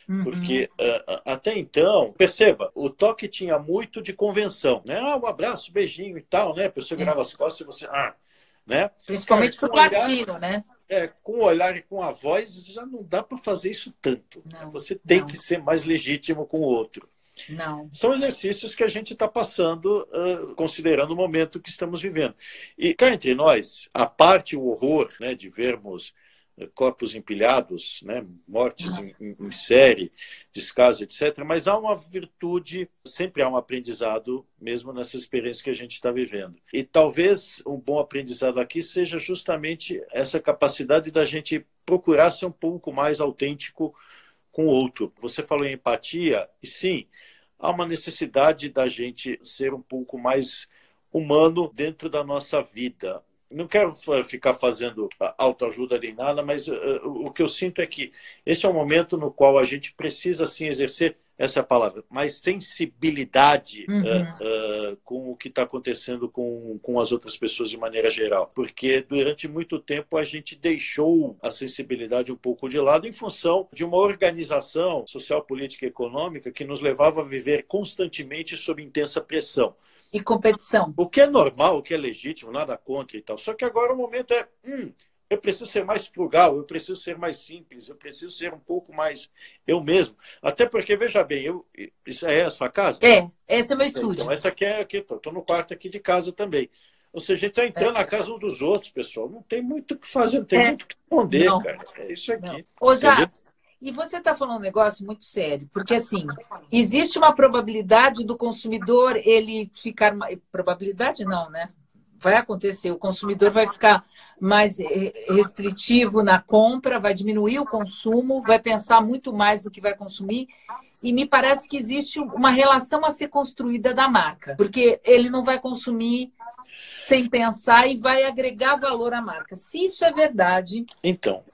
Uhum. Porque uh, até então, perceba, o toque tinha muito de convenção, né? Ah, um abraço, beijinho e tal, né? A pessoa é. virava as costas e você. Ah, né? Principalmente para o latino, né? É, com o olhar e com a voz já não dá para fazer isso tanto. Né? Não, Você tem não. que ser mais legítimo com o outro. Não. São exercícios que a gente está passando, uh, considerando o momento que estamos vivendo. E cá entre nós, a parte o horror né, de vermos corpos empilhados, né, mortes em, em, série, descaso, etc. Mas há uma virtude, sempre há um aprendizado, mesmo nessa experiência que a gente está vivendo. E talvez um bom aprendizado aqui seja justamente essa capacidade da gente procurar ser um pouco mais autêntico com o outro. Você falou em empatia, e sim, há uma necessidade da gente ser um pouco mais humano dentro da nossa vida não quero ficar fazendo autoajuda nem nada, mas uh, o que eu sinto é que esse é um momento no qual a gente precisa, sim, exercer essa palavra, mais sensibilidade uhum. uh, uh, com o que está acontecendo com, com as outras pessoas de maneira geral. Porque durante muito tempo a gente deixou a sensibilidade um pouco de lado em função de uma organização social, política e econômica que nos levava a viver constantemente sob intensa pressão e competição. O que é normal, o que é legítimo, nada contra e tal. Só que agora o momento é, hum, eu preciso ser mais frugal, eu preciso ser mais simples, eu preciso ser um pouco mais eu mesmo. Até porque, veja bem, eu, isso é a sua casa? É, esse é meu estúdio. Então, essa aqui é aqui, estou no quarto aqui de casa também. Ou seja, a gente está entrando é. na casa uns dos outros, pessoal. Não tem muito o que fazer, não tem é. muito o que esconder, cara. É isso aqui. Não. Ô, Jacques, e você está falando um negócio muito sério, porque assim, existe uma probabilidade do consumidor ele ficar. Probabilidade não, né? Vai acontecer, o consumidor vai ficar mais restritivo na compra, vai diminuir o consumo, vai pensar muito mais do que vai consumir. E me parece que existe uma relação a ser construída da marca, porque ele não vai consumir sem pensar e vai agregar valor à marca. Se isso é verdade. Então,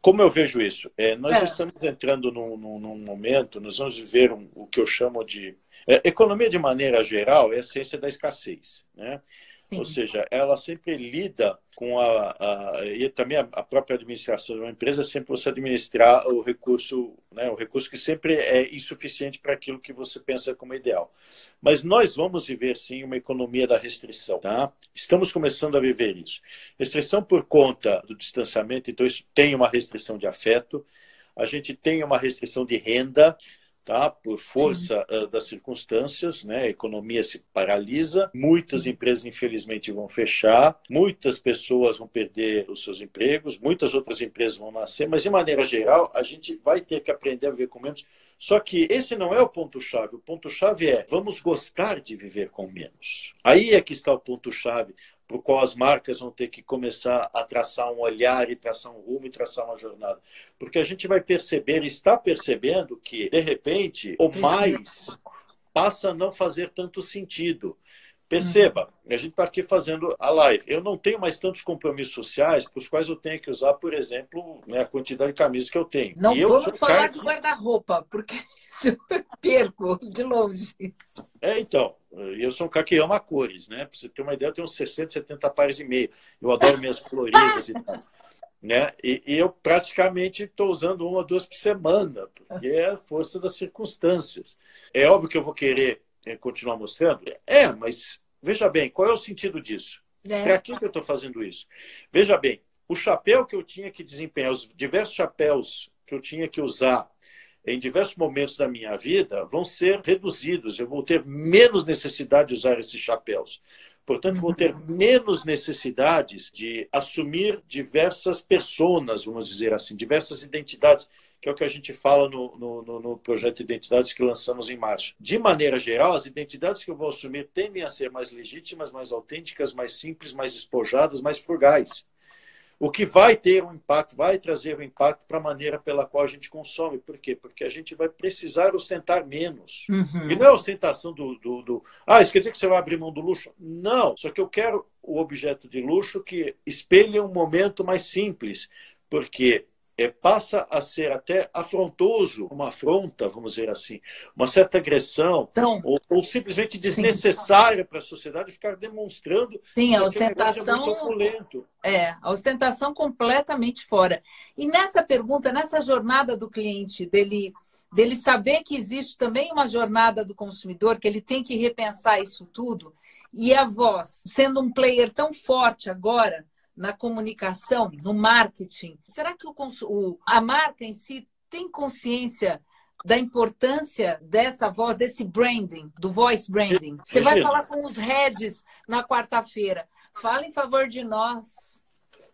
como eu vejo isso? É, nós é. estamos entrando num, num, num, momento, nós vamos viver um, o que eu chamo de. É, economia, de maneira geral, é a ciência da escassez. Né? Ou seja, ela sempre lida com a, a, e também a, própria administração de uma empresa sempre você administrar o recurso, né, o recurso que sempre é insuficiente para aquilo que você pensa como ideal. Mas nós vamos viver sim uma economia da restrição, tá? Estamos começando a viver isso. Restrição por conta do distanciamento, então isso tem uma restrição de afeto. A gente tem uma restrição de renda, tá? por força das circunstâncias, né? a economia se paralisa, muitas empresas, infelizmente, vão fechar, muitas pessoas vão perder os seus empregos, muitas outras empresas vão nascer, mas, de maneira geral, a gente vai ter que aprender a viver com menos. Só que esse não é o ponto-chave. O ponto-chave é vamos gostar de viver com menos. Aí é que está o ponto-chave para o qual as marcas vão ter que começar a traçar um olhar e traçar um rumo e traçar uma jornada. Porque a gente vai perceber, está percebendo que, de repente, o mais passa a não fazer tanto sentido. Perceba, uhum. a gente está aqui fazendo a live. Eu não tenho mais tantos compromissos sociais para os quais eu tenho que usar, por exemplo, né, a quantidade de camisas que eu tenho. Não e vamos falar de guarda-roupa, porque eu perco de longe. É, então, eu sou um cara que ama cores, né? Para você ter uma ideia, eu tenho uns 60, 70 pares e meio. Eu adoro minhas floridas e tal. Né? E, e eu praticamente estou usando uma ou duas por semana, porque é a força das circunstâncias. É óbvio que eu vou querer é, continuar mostrando? É, mas veja bem, qual é o sentido disso? É. Para que, que eu estou fazendo isso? Veja bem, o chapéu que eu tinha que desempenhar, os diversos chapéus que eu tinha que usar em diversos momentos da minha vida vão ser reduzidos. Eu vou ter menos necessidade de usar esses chapéus. Portanto, vou ter menos necessidades de assumir diversas personas, vamos dizer assim, diversas identidades, que é o que a gente fala no, no, no projeto de identidades que lançamos em março. De maneira geral, as identidades que eu vou assumir tendem a ser mais legítimas, mais autênticas, mais simples, mais despojadas, mais frugais. O que vai ter um impacto, vai trazer um impacto para a maneira pela qual a gente consome. Por quê? Porque a gente vai precisar ostentar menos. Uhum. E não é ostentação do, do, do, Ah, isso quer dizer que você vai abrir mão do luxo? Não, só que eu quero o objeto de luxo que espelhe um momento mais simples. Porque é, passa a ser até afrontoso, uma afronta, vamos dizer assim, uma certa agressão, então, ou, ou, simplesmente desnecessária para a sociedade ficar demonstrando sim, a ostentação é, é, a ostentação completamente fora. E nessa pergunta, nessa jornada do cliente, dele dele saber que existe também uma jornada do consumidor, que ele tem que repensar isso tudo, e a voz, sendo um player tão forte agora, na comunicação, no marketing, será que o, o, a marca em si tem consciência da importância dessa voz, desse branding, do voice branding? Você vai falar com os heads na quarta-feira. Fala em favor de nós.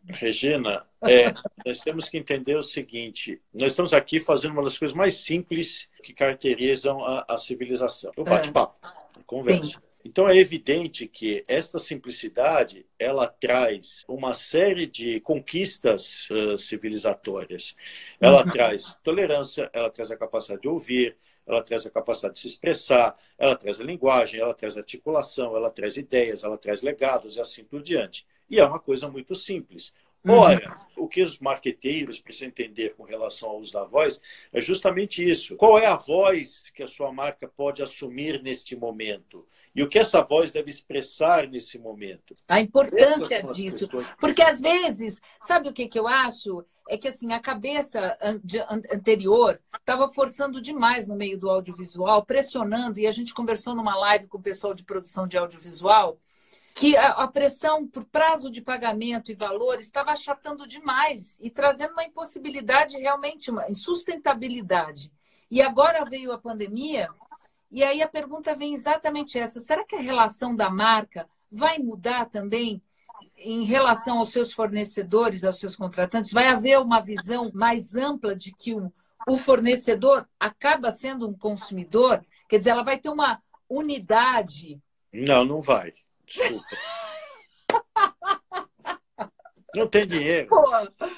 Regina, é, nós temos que entender o seguinte: nós estamos aqui fazendo uma das coisas mais simples que caracterizam a, a civilização. O bate-papo, a conversa. Sim. Então é evidente que esta simplicidade ela traz uma série de conquistas uh, civilizatórias. Ela uhum. traz tolerância, ela traz a capacidade de ouvir, ela traz a capacidade de se expressar, ela traz a linguagem, ela traz a articulação, ela traz ideias, ela traz legados e assim por diante. E é uma coisa muito simples. Uhum. Ora, o que os marqueteiros precisam entender com relação ao uso da voz é justamente isso. Qual é a voz que a sua marca pode assumir neste momento? E o que essa voz deve expressar nesse momento? A importância disso. Porque às vezes, sabe o que, que eu acho? É que assim, a cabeça anterior estava forçando demais no meio do audiovisual, pressionando, e a gente conversou numa live com o pessoal de produção de audiovisual, que a, pressão por prazo de pagamento e valores estava achatando demais e trazendo uma impossibilidade realmente, uma insustentabilidade. E agora veio a pandemia e aí a pergunta vem exatamente essa: será que a relação da marca vai mudar também em relação aos seus fornecedores, aos seus contratantes? Vai haver uma visão mais ampla de que o, o fornecedor acaba sendo um consumidor? Quer dizer, ela vai ter uma unidade? Não, não vai. Desculpa. Não tem dinheiro.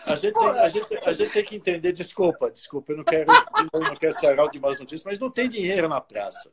a, gente tem, a, gente, a gente tem que entender, desculpa, desculpa, eu não quero, eu não quero ser de más notícias, mas não tem dinheiro na praça.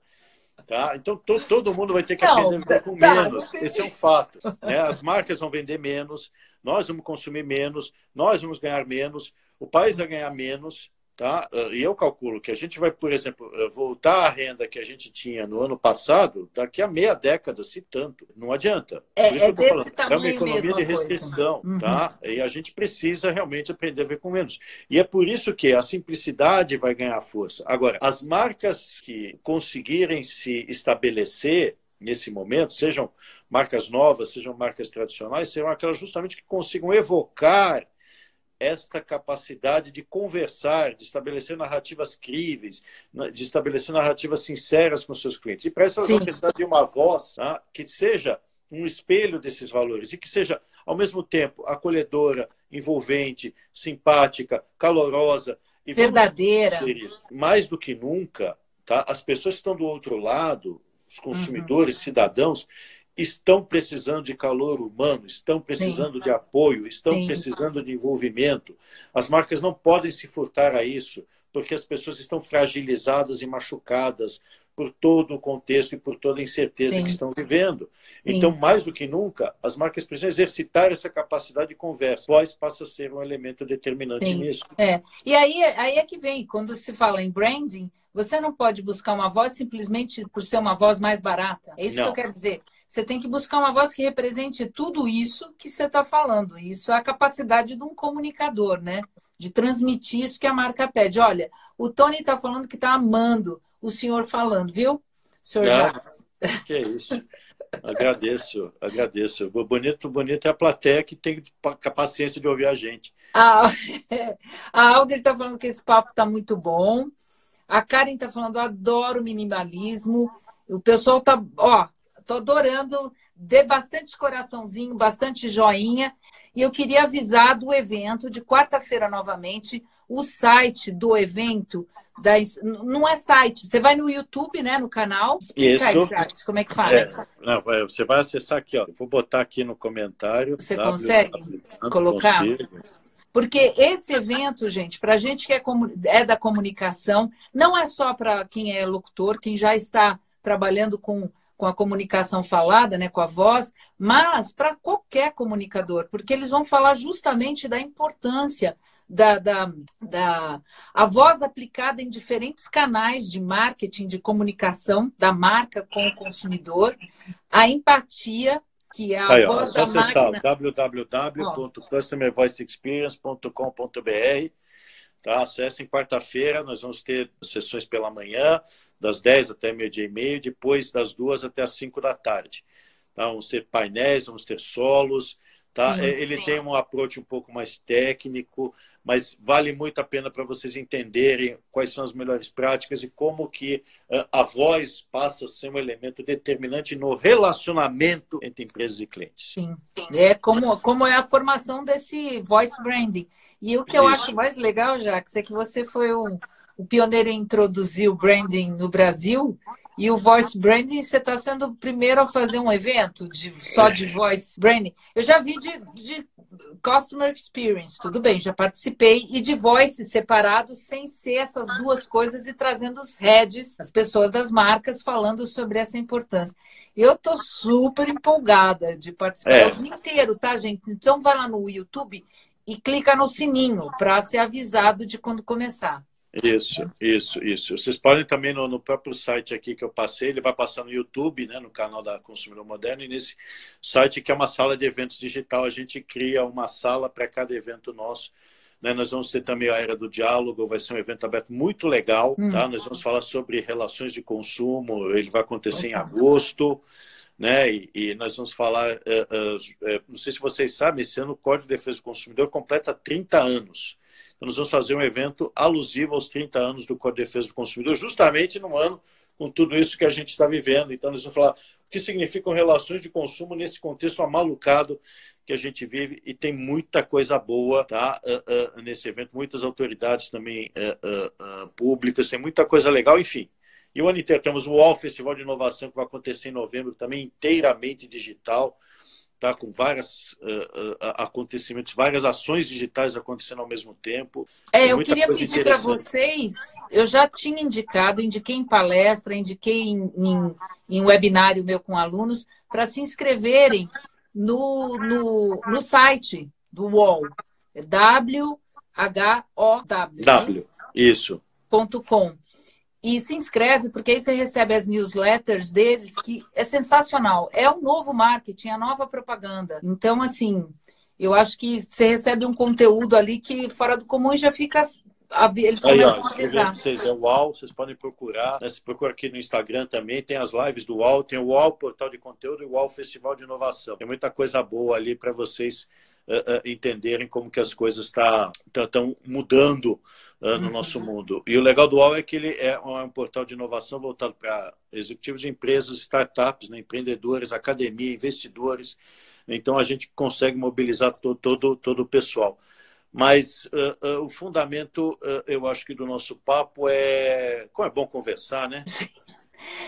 Tá? Então to, todo mundo vai ter que não, aprender viver com tá, menos. Esse é um fato. Né? As marcas vão vender menos, nós vamos consumir menos, nós vamos ganhar menos, o país vai ganhar menos. Tá? E eu calculo que a gente vai, por exemplo, voltar à renda que a gente tinha no ano passado daqui a meia década, se tanto. Não adianta. É, é desse falando. tamanho É uma economia de restrição. Uhum. Tá? E a gente precisa realmente aprender a ver com menos. E é por isso que a simplicidade vai ganhar força. Agora, as marcas que conseguirem se estabelecer nesse momento, sejam marcas novas, sejam marcas tradicionais, serão aquelas justamente que consigam evocar esta capacidade de conversar, de estabelecer narrativas críveis, de estabelecer narrativas sinceras com seus clientes. E para isso, elas vão precisar de uma voz tá? que seja um espelho desses valores e que seja, ao mesmo tempo, acolhedora, envolvente, simpática, calorosa. E Verdadeira. Mais do que nunca, tá? as pessoas que estão do outro lado, os consumidores, uhum. cidadãos, estão precisando de calor humano, estão precisando Sim. de apoio, estão Sim. precisando de envolvimento. As marcas não podem se furtar a isso, porque as pessoas estão fragilizadas e machucadas por todo o contexto e por toda a incerteza Sim. que estão vivendo. Então, mais do que nunca, as marcas precisam exercitar essa capacidade de conversa. Voz passa a ser um elemento determinante nisso. É. E aí, aí é que vem, quando se fala em branding, você não pode buscar uma voz simplesmente por ser uma voz mais barata. É isso não. que eu quero dizer. Você tem que buscar uma voz que represente tudo isso que você está falando. Isso é a capacidade de um comunicador, né? De transmitir isso que a marca pede. Olha, o Tony está falando que está amando o senhor falando, viu, senhor Não, Jacques? Que é isso. Agradeço, agradeço. Bonito, bonito é a plateia que tem a paciência de ouvir a gente. Ah, a Alder está falando que esse papo está muito bom. A Karen está falando, adoro minimalismo. O pessoal está, ó, Estou adorando, dê bastante coraçãozinho, bastante joinha. E eu queria avisar do evento de quarta-feira novamente. O site do evento das, não é site. Você vai no YouTube, né, no canal. Explica Isso. aí, como é que faz. É, não, você vai acessar aqui, ó. vou botar aqui no comentário. Você consegue colocar? Consigo. Porque esse evento, gente, para a gente que é, é da comunicação, não é só para quem é locutor, quem já está trabalhando com, com a comunicação falada, né, com a voz, mas para qualquer comunicador, porque eles vão falar justamente da importância da, da, da a voz aplicada em diferentes canais de marketing, de comunicação da marca com o consumidor, a empatia, que é a Aí, voz ó, da máquina. www.customervoiceexperience.com.br tá? Acessem quarta-feira, nós vamos ter sessões pela manhã, das 10 até meio-dia e meio, depois das duas até as 5 da tarde. Tá? Vamos ter painéis, vamos ter solos, Tá? Sim, Ele sim. tem um approach um pouco mais técnico, mas vale muito a pena para vocês entenderem quais são as melhores práticas e como que a voz passa a ser um elemento determinante no relacionamento entre empresas e clientes. Sim, é como, como é a formação desse voice branding. E o que eu acho mais legal, Jacques, é que você foi o, o pioneiro em introduzir o branding no Brasil e o voice branding, você está sendo o primeiro a fazer um evento de, só de voice branding. Eu já vi de, de customer experience, tudo bem, já participei, e de voice separados, sem ser essas duas coisas e trazendo os heads, as pessoas das marcas, falando sobre essa importância. Eu tô super empolgada de participar é. o dia inteiro, tá, gente? Então vai lá no YouTube e clica no sininho para ser avisado de quando começar. Isso, isso, isso. Vocês podem também no, no, próprio site aqui que eu passei, ele vai passar no YouTube, né, no canal da Consumidor Moderno, e nesse site que é uma sala de eventos digital, a gente cria uma sala para cada evento nosso. Né? Nós vamos ter também a Era do Diálogo, vai ser um evento aberto muito legal, hum. tá? Nós vamos falar sobre relações de consumo, ele vai acontecer em agosto. Né? E, e, nós vamos falar, uh, uh, uh, não sei se vocês sabem, esse ano o Código de Defesa do Consumidor completa 30 anos. Então, nós vamos fazer um evento alusivo aos 30 anos do Código de Defesa do Consumidor, justamente no ano com tudo isso que a gente está vivendo. Então, nós vamos falar o que significam relações de consumo nesse contexto amalucado que a gente vive e tem muita coisa boa tá? Uh, uh, nesse evento, muitas autoridades também uh, públicas, tem muita coisa legal, enfim. E o ano inteiro temos o UOL Festival de Inovação que vai acontecer em novembro, também inteiramente digital tá? com vários uh, uh, acontecimentos, várias ações digitais acontecendo ao mesmo tempo. É, eu queria pedir para vocês, eu já tinha indicado, indiquei em palestra, indiquei em, em, em webinário meu com alunos, para se inscreverem no, no, no site do UOL, W-H-O-W. W, isso. Ponto com e se inscreve, porque aí você recebe as newsletters deles, que é sensacional. É o novo marketing, a nova propaganda. Então, assim, eu acho que você recebe um conteúdo ali que fora do comum já fica. Eles aí, ó, a Vocês é o UAU, vocês podem procurar. Né? Você procura aqui no Instagram também, tem as lives do UAU, tem o UAU Portal de Conteúdo e o UAU Festival de Inovação. Tem muita coisa boa ali para vocês uh, uh, entenderem como que as coisas estão tá, tá, mudando uh, no nosso mundo. E o legal do UOL é que ele é um portal de inovação voltado para executivos de empresas, startups, né, empreendedores, academia, investidores. Então a gente consegue mobilizar todo, todo, todo o pessoal. Mas uh, uh, o fundamento, eu acho que do nosso papo é como é bom conversar, né?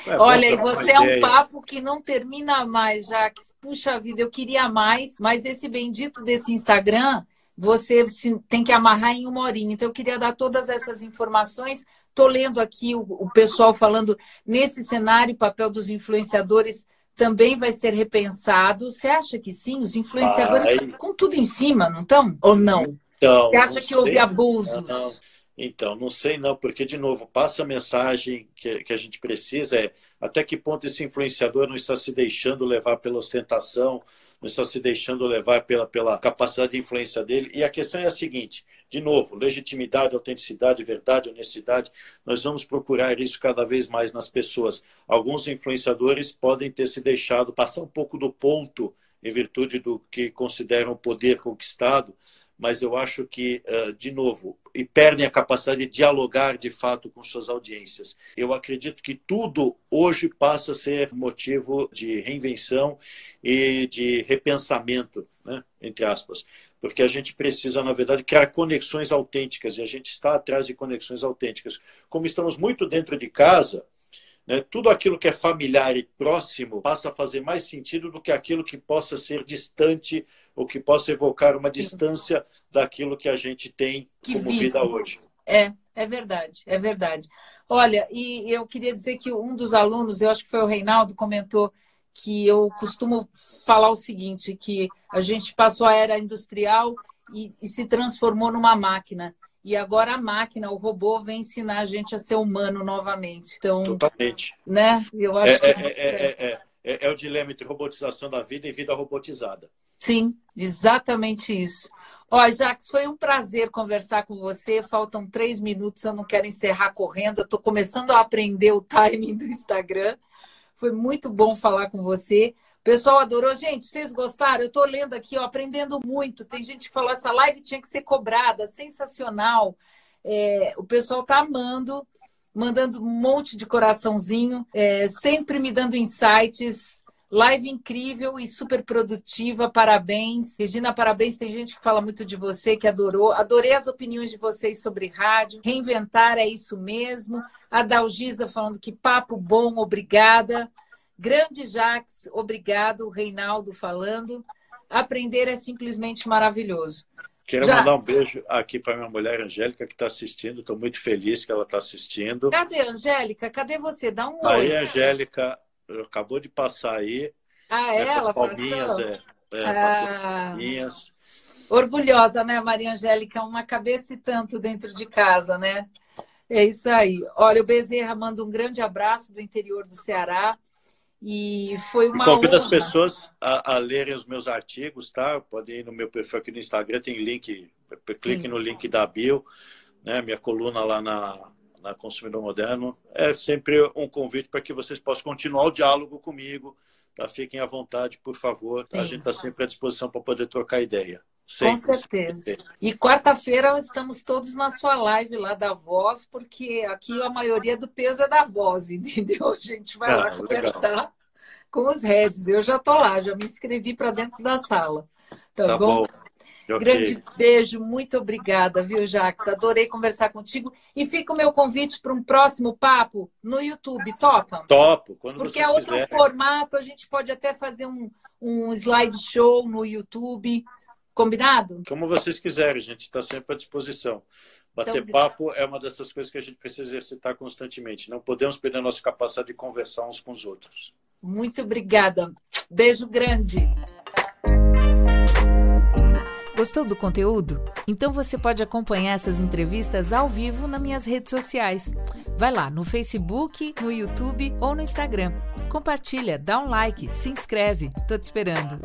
É Olha, e você é um papo que não termina mais, Jaques. Puxa vida, eu queria mais, mas esse bendito desse Instagram você tem que amarrar em uma horinha. Então, eu queria dar todas essas informações. Estou lendo aqui o, o, pessoal falando nesse cenário, o papel dos influenciadores também vai ser repensado. Você acha que sim? Os influenciadores estão com tudo em cima, não estão? Ou não? Então, Você acha que sei. houve abusos? Não, não. Então, não sei não, porque, de novo, passa a mensagem que, que a gente precisa é até que ponto esse influenciador não está se deixando levar pela ostentação, não está se deixando levar pela, pela capacidade de influência dele. E a questão é a seguinte: de novo, legitimidade, autenticidade, verdade, honestidade, nós vamos procurar isso cada vez mais nas pessoas. Alguns influenciadores podem ter se deixado passar um pouco do ponto em virtude do que consideram poder conquistado, mas eu acho que, de novo, e perdem a capacidade de dialogar de fato com suas audiências. Eu acredito que tudo hoje passa a ser motivo de reinvenção e de repensamento, né? entre aspas. porque a gente precisa, na verdade, criar conexões autênticas e a gente está atrás de conexões autênticas. Como estamos muito dentro de casa, né, tudo aquilo que é familiar e próximo passa a fazer mais sentido do que aquilo que possa ser distante ou que possa evocar uma distância daquilo que a gente tem que como vive. vida hoje. É, é verdade, é verdade. Olha, e eu queria dizer que um dos alunos, eu acho que foi o Reinaldo, comentou que eu costumo falar o seguinte, que a gente passou a era industrial e, e, se transformou numa máquina. E agora a máquina, o robô, vem ensinar a gente a ser humano novamente. Então, Totalmente. Né? Eu acho é, que... É, é, é, é, o dilema entre robotização da vida e vida robotizada. Sim, exatamente isso. Ó, Jax, foi um prazer conversar com você. Faltam três minutos, eu não quero encerrar correndo. Eu estou começando a aprender o timing do Instagram. Foi muito bom falar com você. Pessoal adorou. Gente, vocês gostaram? Eu estou lendo aqui, ó, aprendendo muito. Tem gente que falou essa live tinha que ser cobrada, sensacional. É, o pessoal está amando, mandando um monte de coraçãozinho, é, sempre me dando insights. Live incrível e super produtiva, parabéns. Regina, parabéns. Tem gente que fala muito de você, que adorou. Adorei as opiniões de vocês sobre rádio. Reinventar é isso mesmo. A Dalgisa falando que papo bom, obrigada. Grande Jax, obrigado. Reinaldo falando. Aprender é simplesmente maravilhoso. Quero Jax. mandar um beijo aqui para minha mulher Angélica, que está assistindo. Estou muito feliz que ela está assistindo. Cadê, Angélica? Cadê você? Dá um oi. Aí, Angélica, acabou de passar aí. Ah, é? Ela palminhas, passou? É, é, ah, palminhas. Orgulhosa, né, Maria Angélica? Uma cabeça e tanto dentro de casa, né? É isso aí. Olha, o Bezerra manda um grande abraço do interior do Ceará. E foi uma. E convido honra. as pessoas a, a, lerem os meus artigos, tá? Podem ir no meu perfil aqui no Instagram, tem link, clique Sim. no link da bio, né? Minha coluna lá na, na Consumidor Moderno. É sempre um convite para que vocês possam continuar o diálogo comigo. Tá? Fiquem à vontade, por favor. A gente está sempre à disposição para poder trocar ideia. Sempre, Com certeza. Sempre. E quarta-feira estamos todos na sua live lá da voz, porque aqui a maioria do peso é da voz, entendeu? A gente vai ah, lá conversar legal. com os heads. Eu já estou lá, já me inscrevi para dentro da sala. Tá, tá bom? bom? Okay. Grande beijo, muito obrigada, viu, Jax? Adorei conversar contigo. E fica o meu convite para um próximo papo no YouTube, topa? Topo, quando Porque é outro quiserem. formato, a gente pode até fazer um, um slideshow no YouTube. Combinado? Como vocês quiserem, a gente está sempre à disposição. Bater então, papo é uma dessas coisas que a gente precisa exercitar constantemente. Não podemos perder a nossa capacidade de conversar uns com os outros. Muito obrigada. Beijo grande. Gostou do conteúdo? Então você pode acompanhar essas entrevistas ao vivo nas minhas redes sociais. Vai lá no Facebook, no YouTube ou no Instagram. Compartilha, dá um like, se inscreve. Tô te esperando.